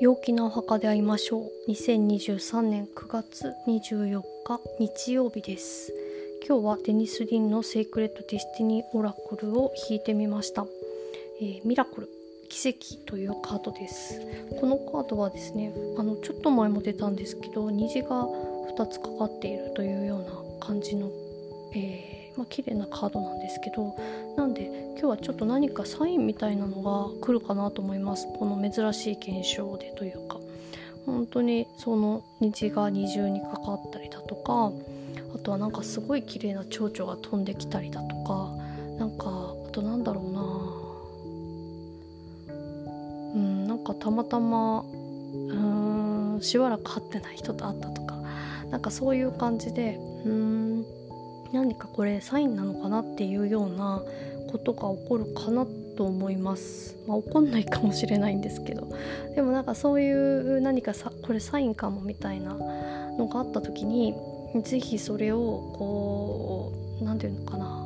陽気なお墓で会いましょう。2023年9月24日日曜日です。今日はデニス・リンの Sacred Destiny Oracle を引いてみました、えー、ミラクル奇跡というカードです。このカードはですねあのちょっと前も出たんですけど虹が2つかかっているというような感じの、えーまあ綺麗なカードなんですけどなんで日はちょっと何かサインみたいなのが来るかなと思います。この珍しい現象でというか。本当にその虹が二重にかかったりだとかあとはなんかすごい綺麗な蝶々が飛んできたりだとかなんかあとなんだろうな。うんなんかたまたまうんしばらく会ってない人と会ったとかなんかそういう感じでうん何かこれサインなのかなっていうようなことが起こるかなと思います。まあ、起こんないかもしれないんですけどでもなんかそういう何かさこれサインかもみたいなのがあった時に是非それをこう何て言うのかな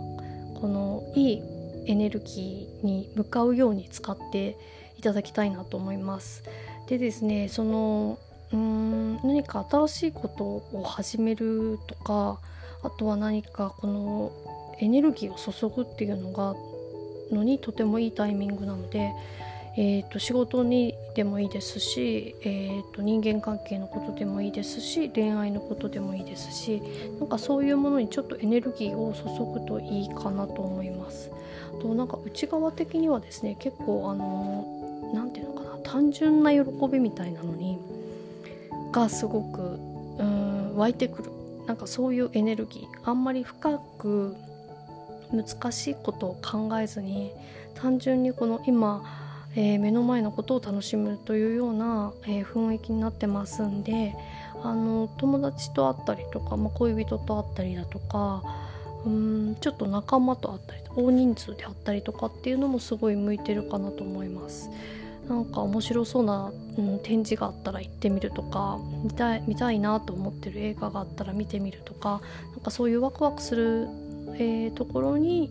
このいいエネルギーに向かうように使っていただきたいなと思います。でですねそのうーん何か新しいことを始めるとかあとは何かこのエネルギーを注ぐっていうのがのにとてもいいタイミングなので、えーと、仕事にでもいいですし、えーと、人間関係のことでもいいですし恋愛のことでもいいですしなんかそういうものにちょっとエネルギーを注ぐといいかなと思います。となんか内側的にはですね結構あの何て言うのかな単純な喜びみたいなのにがすごくうん湧いてくるなんかそういうエネルギーあんまり深く難しいことを考えずに単純にこの今、えー、目の前のことを楽しむというような、えー、雰囲気になってますんであの友達と会ったりとか、まあ、恋人と会ったりだとかうんちょっと仲間と会ったり大人数で会ったりとかっていうのもすごい向いてるかなと思います。なんか面白そうな、うん、展示があったら行ってみるとか見たい見たいなと思ってる映画があったら見てみるとかなんかそういうワクワクする、えー、ところに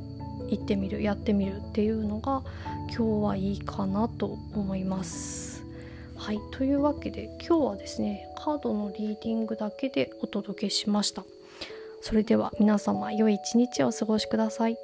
行ってみるやってみるっていうのが今日はいいかなと思います。はいというわけで今日はですねカードのリーディングだけでお届けしました。それでは皆様良い一日をお過ごしください。